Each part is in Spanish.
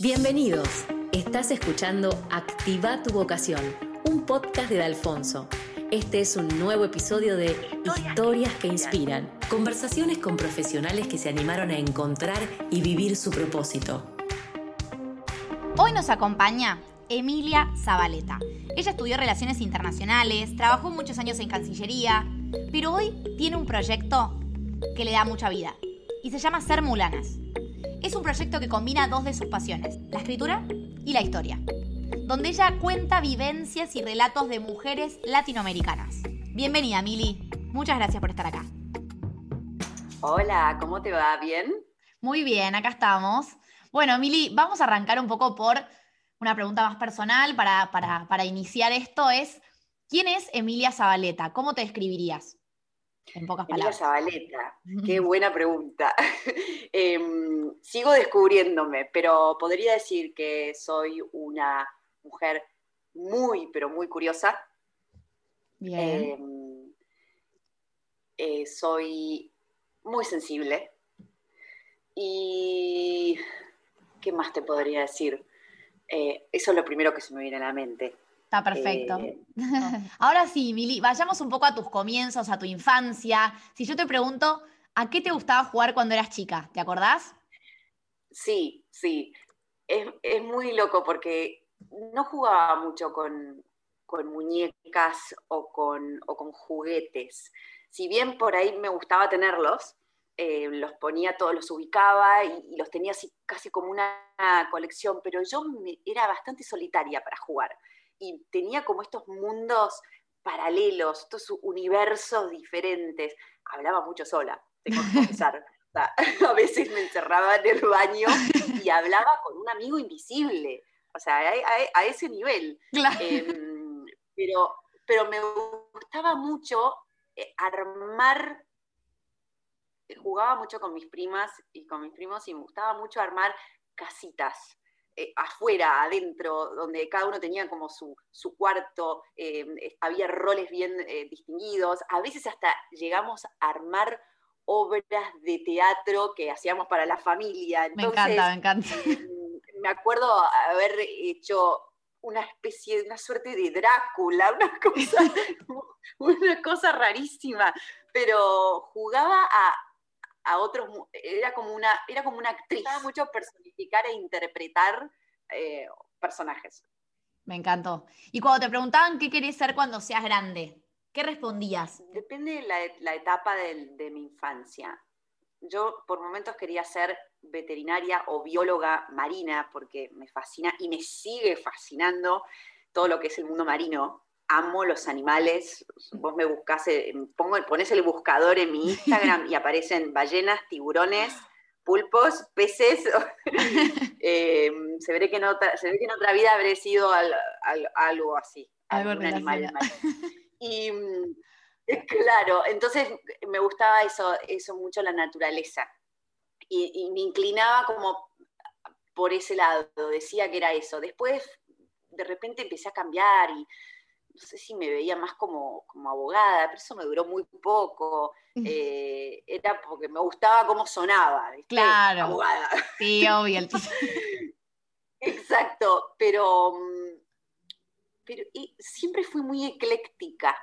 Bienvenidos. Estás escuchando Activa tu vocación, un podcast de Alfonso. Este es un nuevo episodio de Historias que inspiran, conversaciones con profesionales que se animaron a encontrar y vivir su propósito. Hoy nos acompaña Emilia Zabaleta. Ella estudió Relaciones Internacionales, trabajó muchos años en Cancillería, pero hoy tiene un proyecto que le da mucha vida y se llama Ser Mulanas. Es un proyecto que combina dos de sus pasiones, la escritura y la historia, donde ella cuenta vivencias y relatos de mujeres latinoamericanas. Bienvenida, Mili. Muchas gracias por estar acá. Hola, ¿cómo te va? ¿Bien? Muy bien, acá estamos. Bueno, Mili, vamos a arrancar un poco por una pregunta más personal para, para iniciar esto. Es, ¿quién es Emilia Zabaleta? ¿Cómo te describirías? En pocas palabras. Zabaleta, qué buena pregunta. Em, sigo descubriéndome, pero podría decir que soy una mujer muy, pero muy curiosa. Bien. Em, eh, soy muy sensible. Y, ¿qué más te podría decir? Eh, eso es lo primero que se me viene a la mente. Está perfecto. Eh, Ahora sí, Mili, vayamos un poco a tus comienzos, a tu infancia. Si yo te pregunto, ¿a qué te gustaba jugar cuando eras chica? ¿Te acordás? Sí, sí. Es, muy loco porque no jugaba mucho con, muñecas o con, con, juguetes. Si bien por ahí me gustaba tenerlos, eh, los ponía todos, los ubicaba y, los tenía así casi como una colección, pero yo era bastante solitaria para jugar y tenía como estos mundos paralelos, estos universos diferentes. Hablaba mucho sola, tengo que confesar. a veces me encerraba en el baño y hablaba con un amigo invisible, o sea, a, ese nivel. Em, pero, pero me gustaba mucho eh, armar, jugaba mucho con mis primas y con mis primos y me gustaba mucho armar casitas. Eh, afuera, adentro, donde cada uno tenía como su, cuarto, eh, había roles bien eh, distinguidos, a veces hasta llegamos a armar obras de teatro que hacíamos para la familia. me encanta, me encanta. me acuerdo haber hecho una especie, una suerte de Drácula, una cosa, una cosa rarísima, pero jugaba a, a otros, era como una, era como una actriz, mucho personificar e interpretar eh, personajes. Me encantó. Y cuando te preguntaban qué querés ser cuando seas grande, ¿qué respondías? Depende de la, etapa de, mi infancia. Yo por momentos quería ser veterinaria o bióloga marina porque me fascina y me sigue fascinando todo lo que es el mundo marino amo los animales. Vos me buscás, eh, pongo, pones el buscador en mi Instagram y aparecen ballenas, tiburones, pulpos, peces. Eh, se, ve que en otra, se ve que en otra vida habré sido algo así, algún animal. Y claro, entonces me gustaba eso, eso mucho la naturaleza. Y, y me inclinaba como por ese lado, decía que era eso. Después, de repente empecé a cambiar y no sé si me veía más como, abogada, pero eso me duró muy poco. Eh, era porque me gustaba cómo sonaba, Claro. Abogada. Sí, obvio. Exacto, pero, mm, pero siempre fui muy ecléctica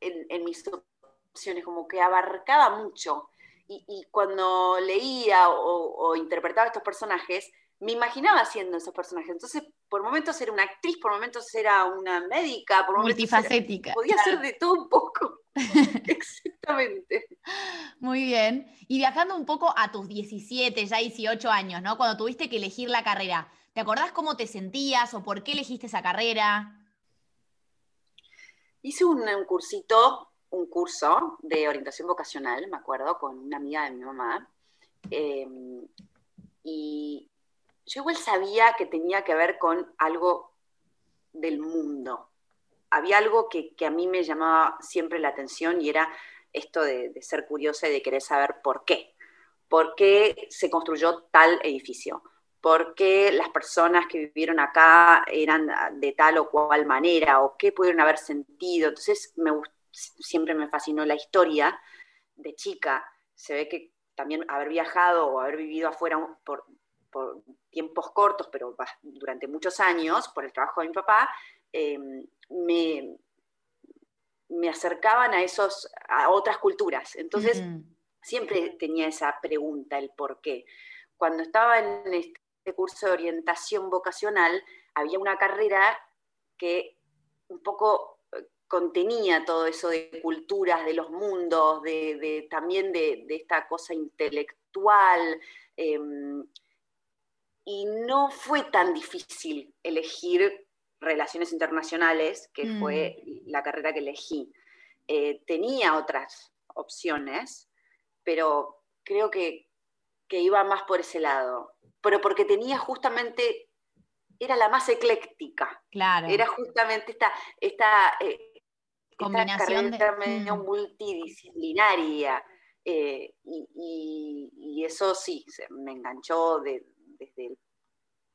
en, mis opciones, como que abarcaba mucho. Y, cuando leía o, o interpretaba estos personajes, me imaginaba haciendo esos personajes. Entonces, por momentos era una actriz, por momentos era una médica, por momentos multifacética. podía ser de todo un poco. Exactamente. Muy bien. Y viajando un poco a tus 17, ya 18 años, ¿no? Cuando tuviste que elegir la carrera, ¿te acordás cómo te sentías o por qué elegiste esa carrera? Hice un, cursito, un curso de orientación vocacional, me acuerdo, con una amiga de mi mamá. Em, y yo igual sabía que tenía que ver con algo del mundo. Había algo que, a mí me llamaba siempre la atención y era esto de, ser curiosa y de querer saber por qué. ¿Por qué se construyó tal edificio? ¿Por qué las personas que vivieron acá eran de tal o cual manera? ¿O qué pudieron haber sentido? Entonces me, siempre me fascinó la historia de chica. Se ve que también haber viajado o haber vivido afuera por, tiempos cortos, pero durante muchos años, por el trabajo de mi papá, em, me, me, acercaban a, esos, a otras culturas. Entonces, siempre tenía esa pregunta, el por qué. Cuando estaba en este curso de orientación vocacional, había una carrera que un poco eh, contenía todo eso de culturas, de los mundos, de, también de, esta cosa intelectual. Em, y no fue tan difícil elegir relaciones internacionales, que mm. fue la carrera que elegí. Eh, tenía otras opciones, pero creo que, iba más por ese lado. Pero porque tenía justamente, era la más ecléctica. Claro. Era justamente esta, esta, eh, combinación carrera de... Mm. multidisciplinaria. Eh, y, eso sí, me enganchó desde, el,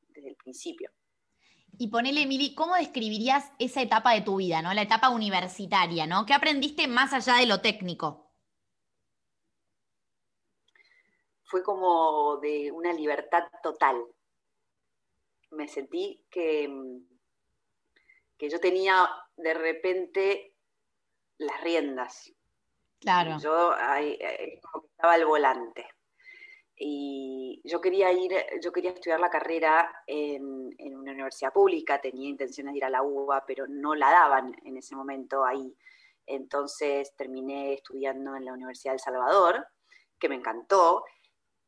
desde el principio. Y ponele, Emily, ¿cómo describirías esa etapa de tu vida, ¿no? La etapa universitaria, ¿no? ¿Qué aprendiste más allá de lo técnico? Fue como de una libertad total. Me sentí que, que yo tenía de repente las riendas. Claro. Yo eh, estaba al volante y yo quería ir, yo quería estudiar la carrera en, una universidad pública, tenía intenciones de ir a la UBA, pero no la daban en ese momento ahí. Entonces terminé estudiando en la Universidad del Salvador, que me encantó,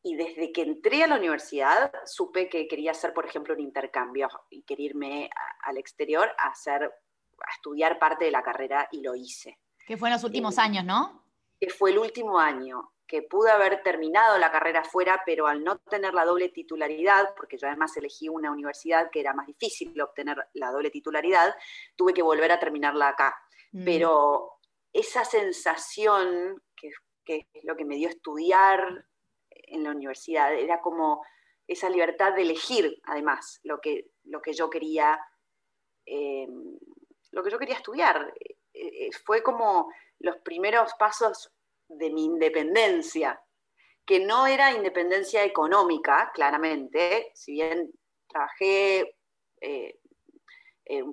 y desde que entré a la universidad supe que quería hacer, por ejemplo, un intercambio y quería irme al exterior a hacer, a estudiar parte de la carrera y lo hice. Que fue en los últimos años, ¿no? Que fue el último año que pude haber terminado la carrera fuera, pero al no tener la doble titularidad, porque yo además elegí una universidad que era más difícil obtener la doble titularidad, tuve que volver a terminarla acá. Mm. Pero esa sensación, que, es lo que me dio estudiar en la universidad, era como esa libertad de elegir, además, lo que, lo que yo quería, eh, lo que yo quería estudiar. Eh, eh, fue como los primeros pasos de mi independencia, que no era independencia económica, claramente, si bien trabajé eh,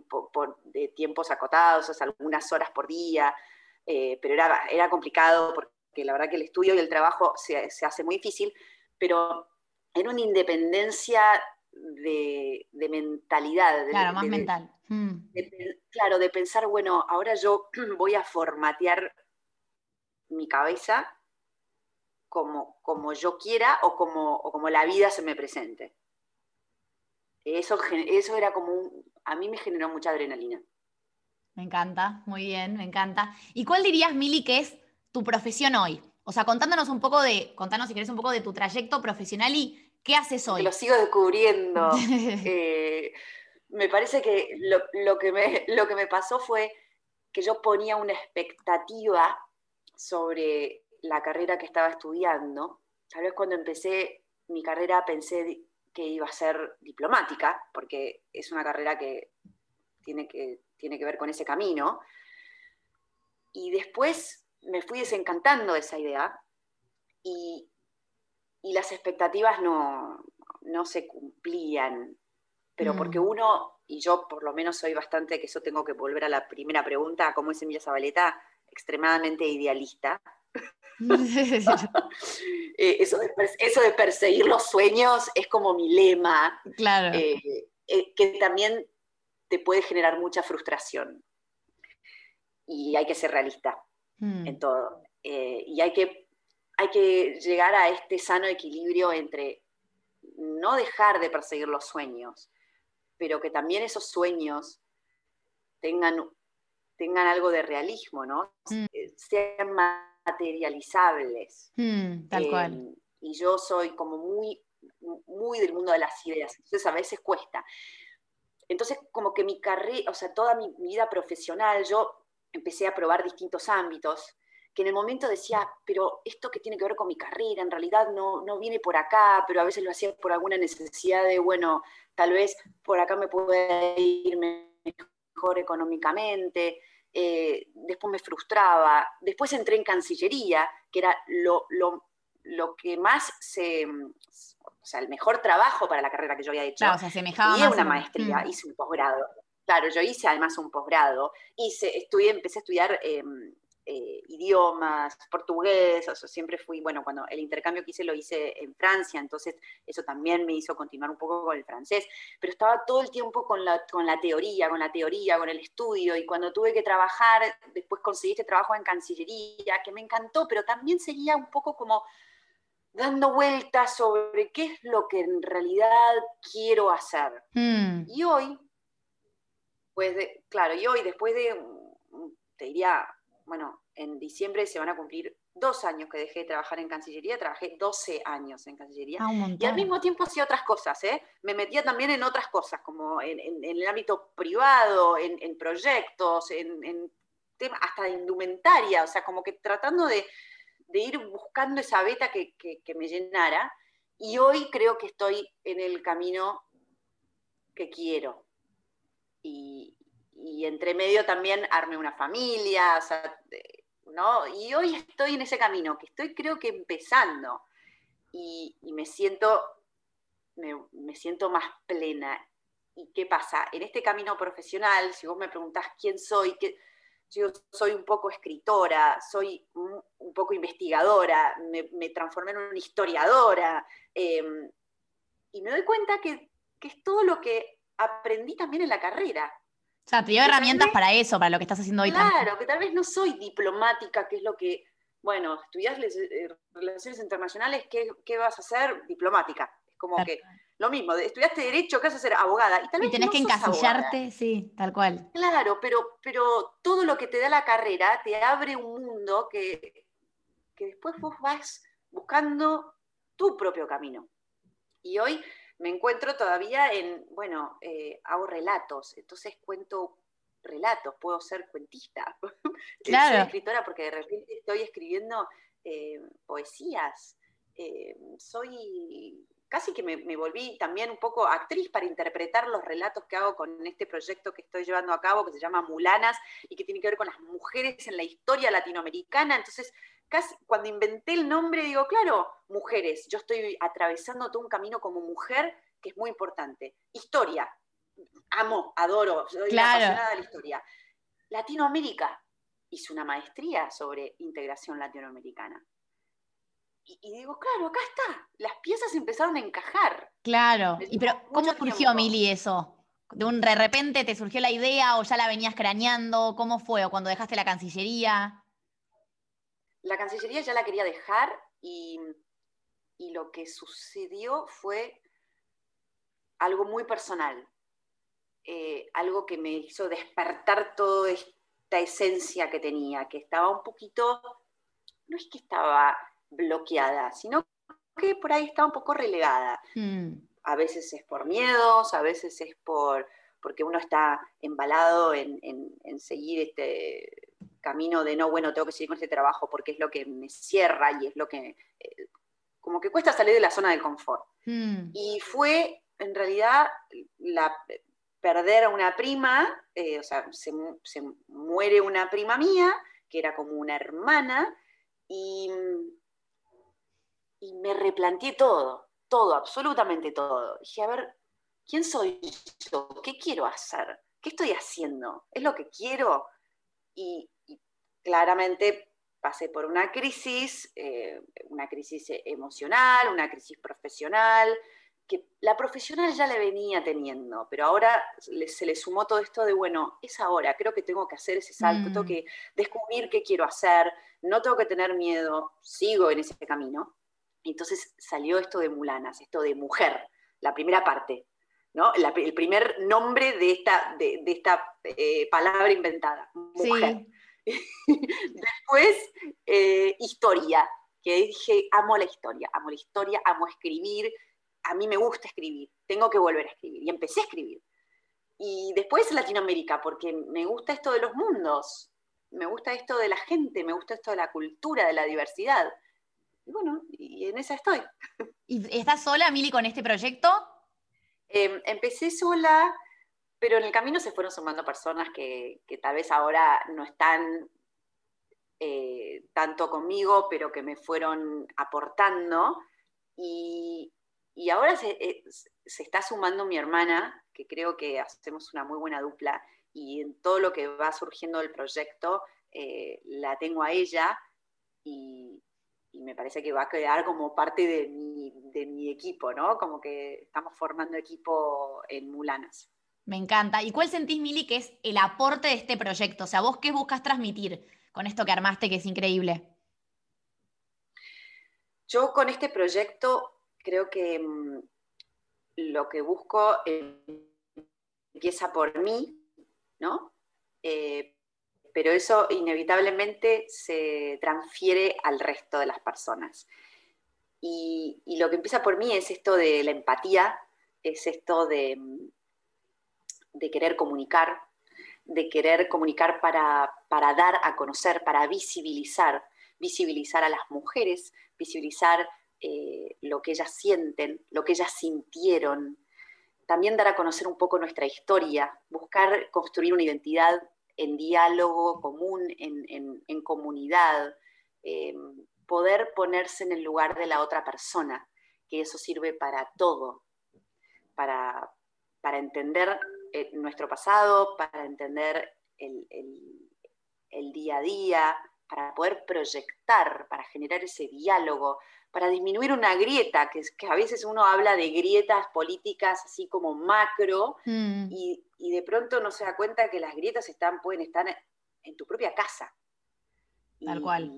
por, de tiempos acotados, algunas horas por día, pero era, era complicado porque la verdad que el estudio y el trabajo se, hace muy difícil, pero era una independencia de, mentalidad. claro, más mental. Mm. claro, de pensar, bueno, ahora yo voy a formatear mi cabeza como, como yo quiera o como, como la vida se me presente. Eso, eso era como a mí me generó mucha adrenalina. Me encanta, muy bien, me encanta. ¿Y cuál dirías, Mili, que es tu profesión hoy? O sea, contándonos un poco de, contanos si querés un poco de tu trayecto profesional y qué haces hoy. lo sigo descubriendo. Eh, me parece que lo, que me, lo que me pasó fue que yo ponía una expectativa sobre la carrera que estaba estudiando. Tal vez cuando empecé mi carrera pensé que iba a ser diplomática, porque es una carrera que tiene que, tiene que ver con ese camino. Y después me fui desencantando de esa idea y, las expectativas no, se cumplían. Pero mm. porque uno, y yo por lo menos soy bastante, que eso tengo que volver a la primera pregunta, ¿cómo es Emilia Zabaleta? extremadamente idealista. Eh, eso, de, perseguir los sueños es como mi lema, claro. Eh, eh, que también te puede generar mucha frustración. Y hay que ser realista hmm. en todo. y hay que, hay que llegar a este sano equilibrio entre no dejar de perseguir los sueños, pero que también esos sueños tengan tengan algo de realismo, ¿no? Mm. Eh, sean materializables. Mm, tal cual. Em, y yo soy como muy, muy del mundo de las ideas, entonces a veces cuesta. Entonces, como que mi carrera, o sea, toda mi vida profesional, yo empecé a probar distintos ámbitos, que en el momento decía, pero esto que tiene que ver con mi carrera, en realidad no, no viene por acá, pero a veces lo hacía por alguna necesidad de, bueno, tal vez por acá me puede ir mejor económicamente, eh, después me frustraba, después entré en Cancillería, que era lo, lo que más se, o sea, el mejor trabajo para la carrera que yo había hecho. Claro, se asemejaba y una maestría, mm. hice un posgrado. Claro, yo hice además un posgrado, hice, estudié, empecé a estudiar em, eh, idiomas, portugués, o sea, siempre fui, bueno, cuando el intercambio que hice lo hice en Francia, entonces eso también me hizo continuar un poco con el francés, pero estaba todo el tiempo con la, con la teoría, con la teoría, con el estudio, y cuando tuve que trabajar, después conseguí este trabajo en Cancillería, que me encantó, pero también seguía un poco como dando vueltas sobre qué es lo que en realidad quiero hacer. Hmm. Y hoy, claro, y hoy después de, te diría, bueno, en diciembre se van a cumplir dos años que dejé de trabajar en Cancillería, trabajé 12 años en Cancillería. Ah, y al mismo tiempo hacía otras cosas, ¿eh? Me metía también en otras cosas, como en, el ámbito privado, en, proyectos, en, temas, hasta de indumentaria, o sea, como que tratando de, ir buscando esa beta que, me llenara. Y hoy creo que estoy en el camino que quiero. Y, y entre medio también armé una familia, ¿no? Y hoy estoy en ese camino, que estoy creo que empezando, y, me, siento, me, siento más plena. ¿Y qué pasa? En este camino profesional, si vos me preguntás quién soy, yo soy un poco escritora, soy un, poco investigadora, me, transformé en una historiadora, em, y me doy cuenta que, que es todo lo que aprendí también en la carrera. O sea, te dio herramientas para eso, para lo que estás haciendo hoy. Claro, que tal vez no soy diplomática, que es lo que, bueno, estudias eh, relaciones internacionales, ¿qué, vas a hacer? Diplomática. Es como que lo mismo, estudiaste derecho, ¿qué vas a hacer? Abogada. Y, tal vez tenés que encasillarte, sí, tal cual. Claro, pero, pero todo lo que te da la carrera te abre un mundo que, que después vos vas buscando tu propio camino. Y hoy me encuentro todavía en, bueno, eh, hago relatos, entonces cuento relatos, puedo ser cuentista. Claro. soy escritora porque de repente estoy escribiendo eh, poesías. Eh, soy casi que me, me, volví también un poco actriz para interpretar los relatos que hago con este proyecto que estoy llevando a cabo, que se llama Mulanas, y que tiene que ver con las mujeres en la historia latinoamericana. Entonces, cuando inventé el nombre, digo, claro, mujeres, yo estoy atravesando todo un camino como mujer que es muy importante. Historia, amo, adoro, soy apasionada de la historia. Latinoamérica, hice una maestría sobre integración latinoamericana. Y, digo, claro, acá está, las piezas empezaron a encajar. Claro, y pero ¿cómo surgió, Mili, eso? ¿De un de repente te surgió la idea o ya la venías craneando? ¿Cómo fue? ¿O cuando dejaste la Cancillería? La Cancillería ya la quería dejar y, lo que sucedió fue algo muy personal, eh, algo que me hizo despertar toda esta esencia que tenía, que estaba un poquito, no es que estaba bloqueada, sino que por ahí estaba un poco relegada. Hmm. A veces es por miedos, a veces es por porque uno está embalado en, en seguir este, camino de no, bueno, tengo que seguir con este trabajo porque es lo que me cierra y es lo que, eh, como que cuesta salir de la zona de confort. Hmm. Y fue, en realidad, la, perder a una prima, eh, o sea, se, muere una prima mía, que era como una hermana, y, y me replanteé todo, todo, absolutamente todo. Dije, a ver, ¿quién soy yo? ¿Qué quiero hacer? ¿Qué estoy haciendo? ¿Es lo que quiero? Y, claramente pasé por una crisis, eh, una crisis emocional, una crisis profesional, que la profesional ya le venía teniendo, pero ahora se le sumó todo esto de, bueno, es ahora, creo que tengo que hacer ese salto, tengo mm. que descubrir qué quiero hacer, no tengo que tener miedo, sigo en ese camino. entonces salió esto de Mulanas, esto de mujer, la primera parte, ¿no? el primer nombre de esta, de, esta eh, palabra inventada, mujer. Después, eh, historia, que dije, amo la historia, amo la historia, amo escribir, a mí me gusta escribir, tengo que volver a escribir. Y empecé a escribir. Y después Latinoamérica, porque me gusta esto de los mundos, me gusta esto de la gente, me gusta esto de la cultura, de la diversidad. Y bueno, y en esa estoy. ¿Y estás sola, Mili, con este proyecto? Em, empecé sola, pero en el camino se fueron sumando personas que, tal vez ahora no están eh, tanto conmigo, pero que me fueron aportando. Y, ahora se, se, está sumando mi hermana, que creo que hacemos una muy buena dupla, y en todo lo que va surgiendo del proyecto, la tengo a ella y, me parece que va a quedar como parte de mi, de mi equipo, ¿no? Como que estamos formando equipo en Mulanas. Me encanta. ¿Y cuál sentís, Mili, que es el aporte de este proyecto? O sea, ¿vos qué buscas transmitir con esto que armaste, que es increíble? Yo con este proyecto creo que mm, lo que busco empieza por mí, ¿no? Eh, pero eso inevitablemente se transfiere al resto de las personas. Y, lo que empieza por mí es esto de la empatía, es esto de, querer comunicar, de querer comunicar para, dar a conocer, para visibilizar, visibilizar a las mujeres, visibilizar eh, lo que ellas sienten, lo que ellas sintieron, también dar a conocer un poco nuestra historia, buscar construir una identidad en diálogo común, en, comunidad, eh, poder ponerse en el lugar de la otra persona, que eso sirve para todo, para, entender eh, nuestro pasado, para entender el, el día a día, para poder proyectar, para generar ese diálogo, para disminuir una grieta, que, que a veces uno habla de grietas políticas así como macro mm. y, de pronto no se da cuenta que las grietas están, pueden estar en tu propia casa. Tal cual.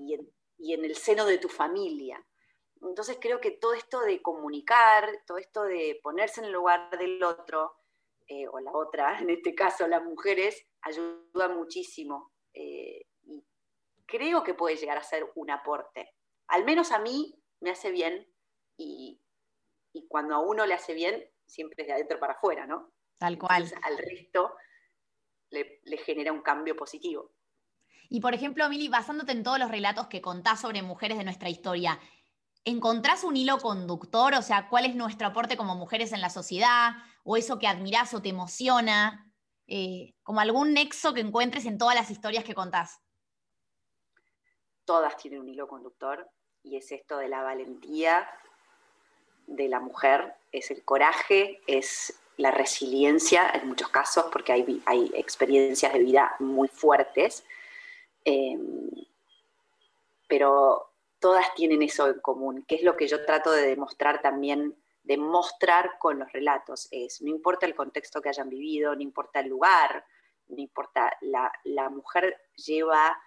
Y en, el seno de tu familia. Entonces creo que todo esto de comunicar, todo esto de ponerse en el lugar del otro, eh, o la otra, en este caso las mujeres, ayuda muchísimo. Eh, y creo que puede llegar a ser un aporte. Al menos a mí me hace bien y, cuando a uno le hace bien, siempre es de adentro para afuera, ¿no? Tal cual. al resto le, genera un cambio positivo. Y por ejemplo, Mili, basándote en todos los relatos que contás sobre mujeres de nuestra historia, ¿encontrás un hilo conductor? O sea, ¿cuál es nuestro aporte como mujeres en la sociedad? ¿O eso que admirás o te emociona? Eh, como algún nexo que encuentres en todas las historias que contás. Todas tienen un hilo conductor y es esto de la valentía de la mujer, es el coraje, es la resiliencia en muchos casos, porque hay, hay experiencias de vida muy fuertes, em, pero todas tienen eso en común, que es lo que yo trato de demostrar también, demostrar con los relatos, es, no importa el contexto que hayan vivido, no importa el lugar, no importa, la, mujer lleva...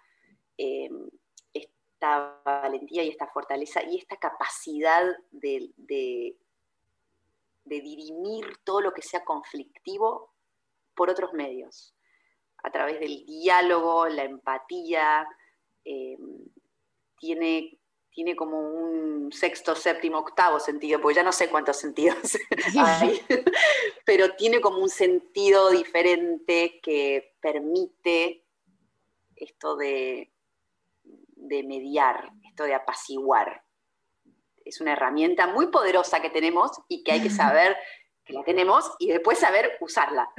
Em, valentía y esta fortaleza y esta capacidad de, de, dirimir todo lo que sea conflictivo por otros medios, a través del diálogo, la empatía, eh, tiene, tiene como un sexto, séptimo, octavo sentido, porque ya no sé cuántos sentidos hay, pero tiene como un sentido diferente que permite esto de, de mediar, esto de apaciguar. Es una herramienta muy poderosa que tenemos y que hay que saber que la tenemos y después saber usarla.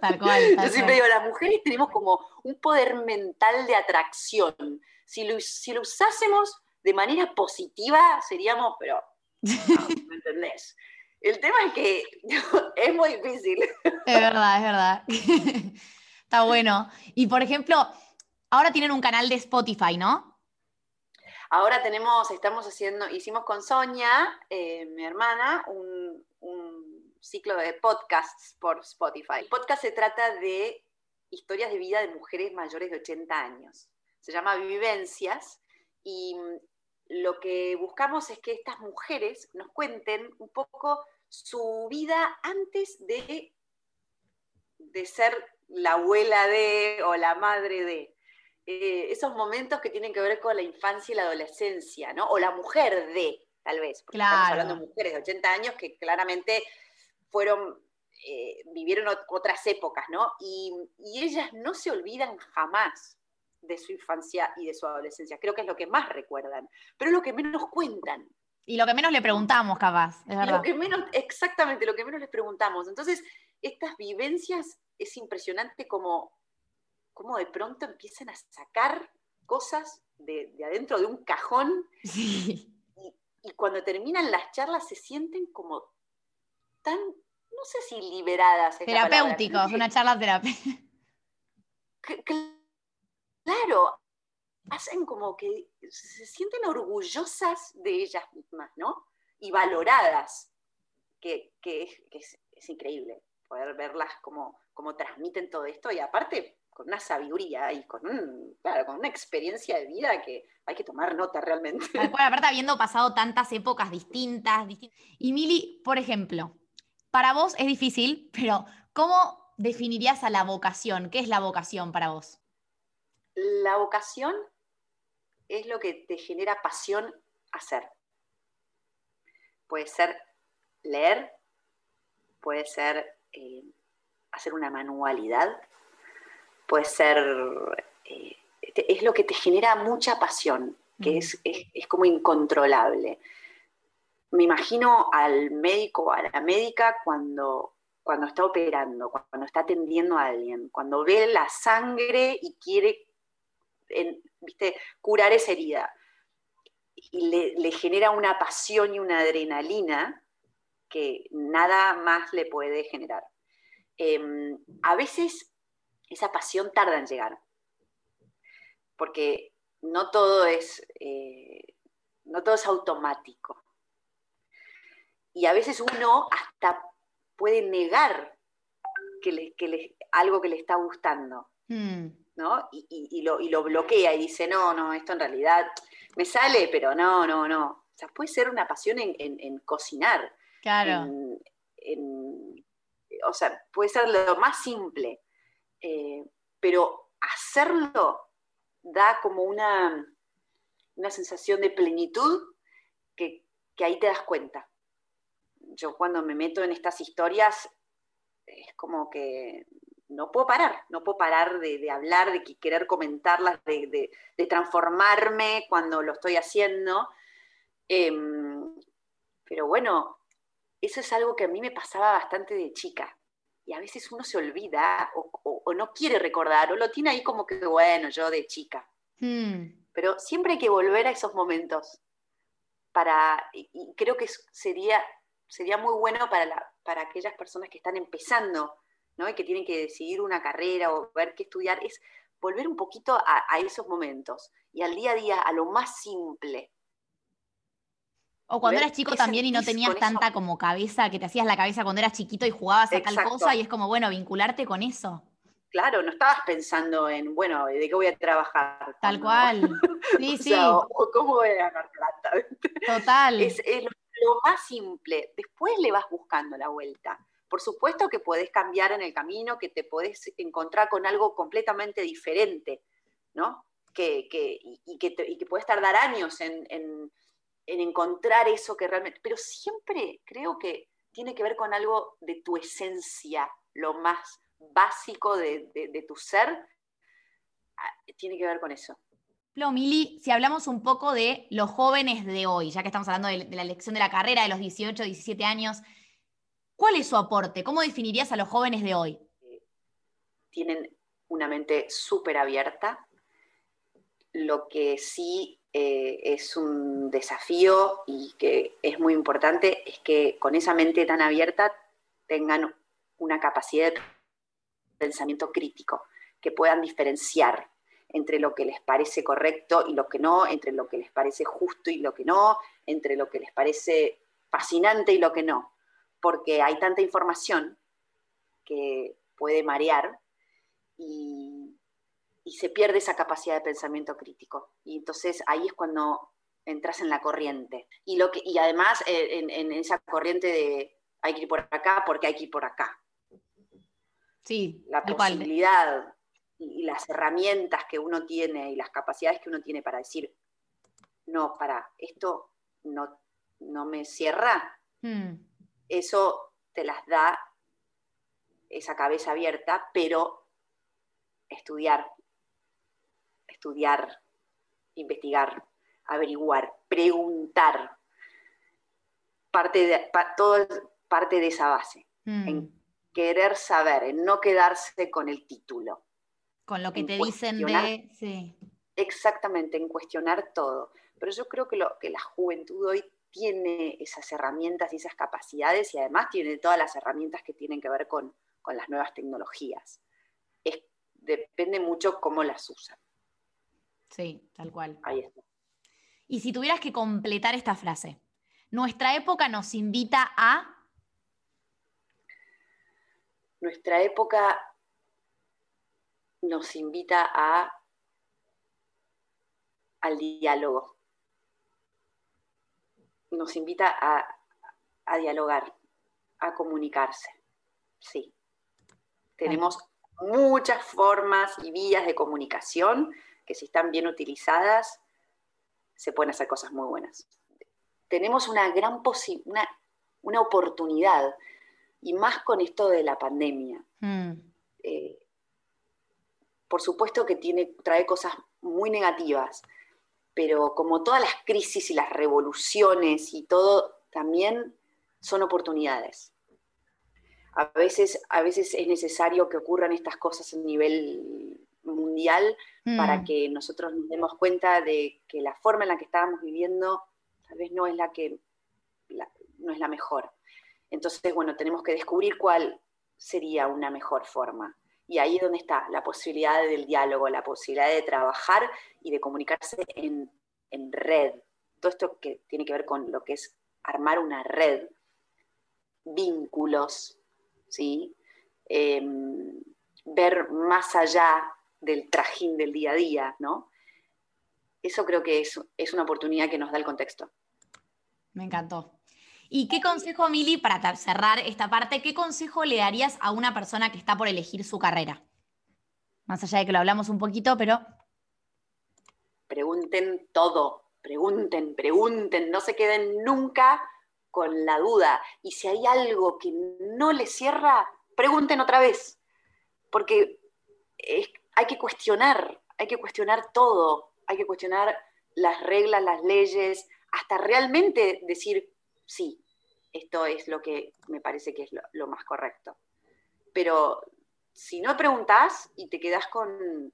Tal cual. Yo siempre digo, las mujeres tenemos como un poder mental de atracción. Si lo, si lo usásemos de manera positiva, seríamos, pero no, ¿me entendés? El tema es que es muy difícil. Es verdad, es verdad. Está bueno. Y por ejemplo, ahora tienen un canal de Spotify, ¿no? Ahora tenemos, estamos haciendo, hicimos con Sonia, eh, mi hermana, un, ciclo de podcasts por Spotify. El podcast se trata de historias de vida de mujeres mayores de 80 años. Se llama Vivencias y lo que buscamos es que estas mujeres nos cuenten un poco su vida antes de, de ser la abuela de o la madre de. Eh, esos momentos que tienen que ver con la infancia y la adolescencia, ¿no? O la mujer de, tal vez, porque estamos hablando de mujeres de 80 años que claramente fueron, eh, vivieron otras épocas, ¿no? Y, ellas no se olvidan jamás de su infancia y de su adolescencia. Creo que es lo que más recuerdan, pero es lo que menos cuentan. Y lo que menos le preguntamos, capaz, es verdad. Lo que menos, exactamente, lo que menos les preguntamos. Entonces, estas vivencias es impresionante como cómo de pronto empiezan a sacar cosas de, adentro de un cajón. Y, cuando terminan las charlas se sienten como tan, no sé si liberadas. Terapéuticos, una charla terapéutica. Claro, hacen como que se sienten orgullosas de ellas mismas, ¿no? Y valoradas, que, es, increíble poder verlas como, como transmiten todo esto y aparte con una sabiduría y con, con una experiencia de vida que hay que tomar nota realmente. aparte habiendo pasado tantas épocas distintas, distintas. Y Mili, por ejemplo, para vos es difícil, pero ¿cómo definirías a la vocación? ¿Qué es la vocación para vos? La vocación es lo que te genera pasión hacer. Puede ser leer, puede ser eh, hacer una manualidad, puede ser, eh, es lo que te genera mucha pasión, que es, como incontrolable. Me imagino al médico o a la médica cuando, cuando está operando, cuando está atendiendo a alguien, cuando ve la sangre y quiere ¿viste? curar esa herida. Y le, genera una pasión y una adrenalina que nada más le puede generar. Em, a veces esa pasión tarda en llegar, porque no todo es, eh, no todo es automático. Y a veces uno hasta puede negar que, algo que le está gustando, hmm. ¿no? Y, lo, bloquea y dice, no, no, esto en realidad me sale, pero no, no, no. O sea, puede ser una pasión en, cocinar. Claro. o sea, puede ser lo más simple. Eh, pero hacerlo da como una, una sensación de plenitud que, ahí te das cuenta. Yo cuando me meto en estas historias es como que no puedo parar, no puedo parar de, hablar, de querer comentarlas, de, transformarme cuando lo estoy haciendo. Em, pero bueno, eso es algo que a mí me pasaba bastante de chica y a veces uno se olvida o, no quiere recordar o lo tiene ahí como que, bueno, yo de chica. Hmm. Pero siempre hay que volver a esos momentos para, y, creo que sería, sería muy bueno para, para aquellas personas que están empezando ¿no? y que tienen que decidir una carrera o ver qué estudiar, es volver un poquito a, a esos momentos y al día a día, a lo más simple, o cuando eras chico también y no tenías tanta como cabeza, que te hacías la cabeza cuando eras chiquito y jugabas a tal cosa y es como, bueno, vincularte con eso. Claro, no estabas pensando en, bueno, ¿de qué voy a trabajar? Tal cual. Sí, sí. o, ¿Cómo voy a ganar plata? Total. Es, lo, más simple. Después le vas buscando la vuelta. Por supuesto que podés cambiar en el camino, que te podés encontrar con algo completamente diferente, ¿no? Que, y, que y, que puedes tardar años en en encontrar eso que realmente, pero siempre creo que tiene que ver con algo de tu esencia, lo más básico de, tu ser, ah, tiene que ver con eso. Mili, si hablamos un poco de los jóvenes de hoy, ya que estamos hablando de, la elección de la carrera de los 18, 17 años, ¿cuál es su aporte? ¿Cómo definirías a los jóvenes de hoy? Tienen una mente súper abierta, lo que sí eh, es un desafío y que es muy importante es que con esa mente tan abierta tengan una capacidad de pensamiento crítico, que puedan diferenciar entre lo que les parece correcto y lo que no, entre lo que les parece justo y lo que no, entre lo que les parece fascinante y lo que no, porque hay tanta información que puede marear y, y se pierde esa capacidad de pensamiento crítico. Y entonces ahí es cuando entras en la corriente. Y, lo que, y además eh, en, esa corriente de hay que ir por acá porque hay que ir por acá. Sí, la posibilidad y, las herramientas que uno tiene y las capacidades que uno tiene para decir, no, para, esto no, no me cierra, hmm. eso te las da esa cabeza abierta, pero estudiar, estudiar, investigar, averiguar, preguntar. Parte de, todo parte de esa base, mm. en querer saber, en no quedarse con el título. Con lo que te dicen de... Sí. exactamente, en cuestionar todo. Pero yo creo que, lo, que la juventud hoy tiene esas herramientas y esas capacidades y además tiene todas las herramientas que tienen que ver con, las nuevas tecnologías. depende mucho cómo las usan. Sí, tal cual. Ahí está. Y si tuvieras que completar esta frase, nuestra época nos invita a... Nuestra época nos invita a al diálogo. Nos invita a, a dialogar, a comunicarse. Sí. Tenemos muchas formas y vías de comunicación que si están bien utilizadas se pueden hacer cosas muy buenas. Tenemos una gran una, una oportunidad, y más con esto de la pandemia. Mm. Eh, por supuesto que tiene, trae cosas muy negativas, pero como todas las crisis y las revoluciones y todo, también son oportunidades. A veces, a veces es necesario que ocurran estas cosas a nivel mundial para mm. que nosotros nos demos cuenta de que la forma en la que estábamos viviendo tal vez no es la que no es la mejor. Entonces, bueno, tenemos que descubrir cuál sería una mejor forma. Y ahí es donde está la posibilidad del diálogo, la posibilidad de trabajar y de comunicarse en, en red. Todo esto que tiene que ver con lo que es armar una red, vínculos, ¿sí? Em, ver más allá del trajín del día a día, ¿no? Eso creo que es, es una oportunidad que nos da el contexto. Me encantó. ¿Y qué consejo, Mili, para cerrar esta parte, qué consejo le darías a una persona que está por elegir su carrera? Más allá de que lo hablamos un poquito, pero... Pregunten todo, pregunten, pregunten, no se queden nunca con la duda. Y si hay algo que no les cierra, pregunten otra vez, porque es, hay que cuestionar, hay que cuestionar todo, hay que cuestionar las reglas, las leyes, hasta realmente decir, sí, esto es lo que me parece que es lo, más correcto. Pero si no preguntas y te quedas con,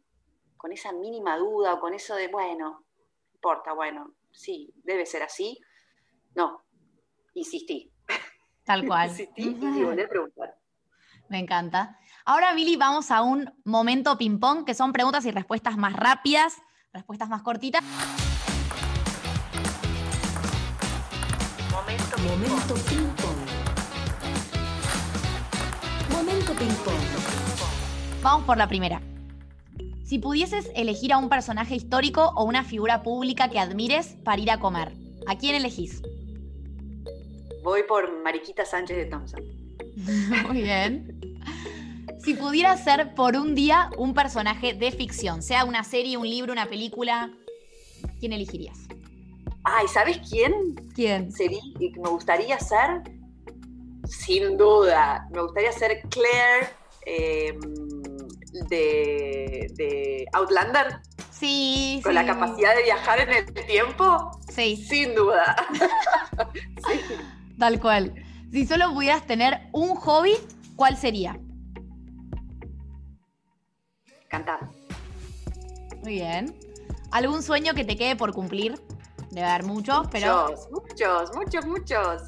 con esa mínima duda o con eso de, bueno, no importa, bueno, sí, debe ser así, no, insistí. Tal cual. insistí y volví a preguntar. Me encanta. Ahora, Mili, vamos a un momento ping-pong, que son preguntas y respuestas más rápidas, respuestas más cortitas. Momento ping-pong. Momento ping-pong. Vamos por la primera. Si pudieses elegir a un personaje histórico o una figura pública que admires para ir a comer, ¿a quién elegís? Voy por Mariquita Sánchez de Thompson. Muy bien. Si pudieras ser por un día un personaje de ficción, sea una serie, un libro, una película, ¿quién elegirías? Ay, ¿sabes quién? ¿Quién? Sería, me gustaría ser, sin duda, me gustaría ser Claire em, de, Outlander. Sí, Con la capacidad de viajar en el tiempo. Sí. Sin duda. Tal cual. Si solo pudieras tener un hobby, ¿cuál sería? Cantar. Muy bien. ¿Algún sueño que te quede por cumplir? Debe haber muchos, pero. Muchos, muchos, muchos, muchos.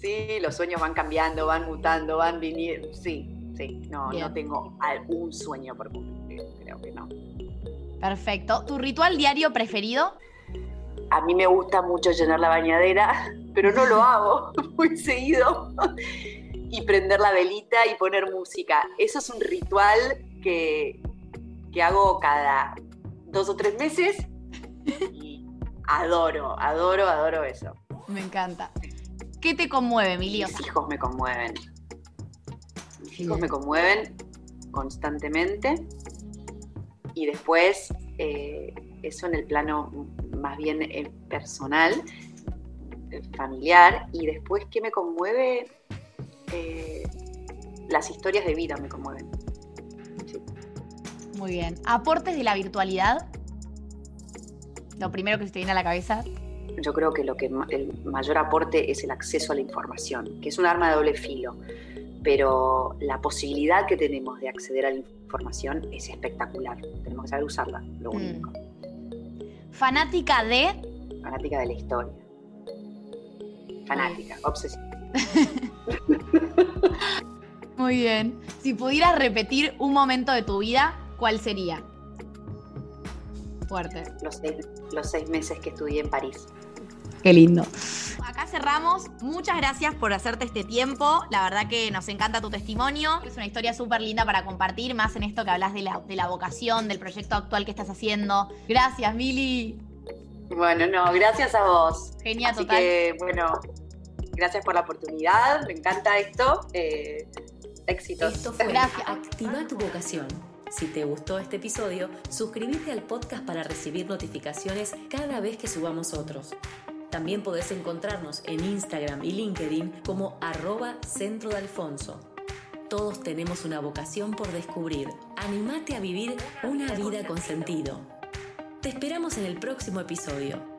Sí, los sueños van cambiando, van mutando, van viniendo. Sí, sí. No, no tengo algún sueño por cumplir. Creo que no. Perfecto. ¿Tu ritual diario preferido? A mí me gusta mucho llenar la bañadera, pero no lo hago muy seguido. y prender la velita y poner música. Eso es un ritual que, que hago cada dos o tres meses y adoro, adoro, adoro eso. Me encanta. ¿Qué te conmueve, Emilio? Mis hijos me conmueven. Mis hijos me conmueven constantemente y después eh, eso en el plano más bien eh, personal, eh, familiar, y después ¿qué me conmueve, las historias de vida me conmueven. Muy bien. ¿Aportes de la virtualidad? Lo primero que se te viene a la cabeza. Yo creo que lo que el mayor aporte es el acceso a la información, que es un arma de doble filo. pero la posibilidad que tenemos de acceder a la información es espectacular. Tenemos que saber usarla, lo Mm. único. Fanática de. Fanática de la historia. Fanática, obsesiva. Muy bien. Si pudieras repetir un momento de tu vida, ¿cuál sería? Fuerte. Los seis, los seis meses que estudié en París. Qué lindo. Acá cerramos. Muchas gracias por hacerte este tiempo. La verdad que nos encanta tu testimonio. Es una historia súper linda para compartir, más en esto que hablas de la, de la vocación, del proyecto actual que estás haciendo. Gracias, Mili. Bueno, no, gracias a vos. Genial, Así total. que, bueno, gracias por la oportunidad. Me encanta esto. Eh, éxitos. Esto fue Gracias. Activa tu vocación. Si te gustó este episodio, suscríbete al podcast para recibir notificaciones cada vez que subamos otros. También podés encontrarnos en Instagram y LinkedIn como arroba centro de Alfonso. Todos tenemos una vocación por descubrir. Animate a vivir una vida con sentido. Te esperamos en el próximo episodio.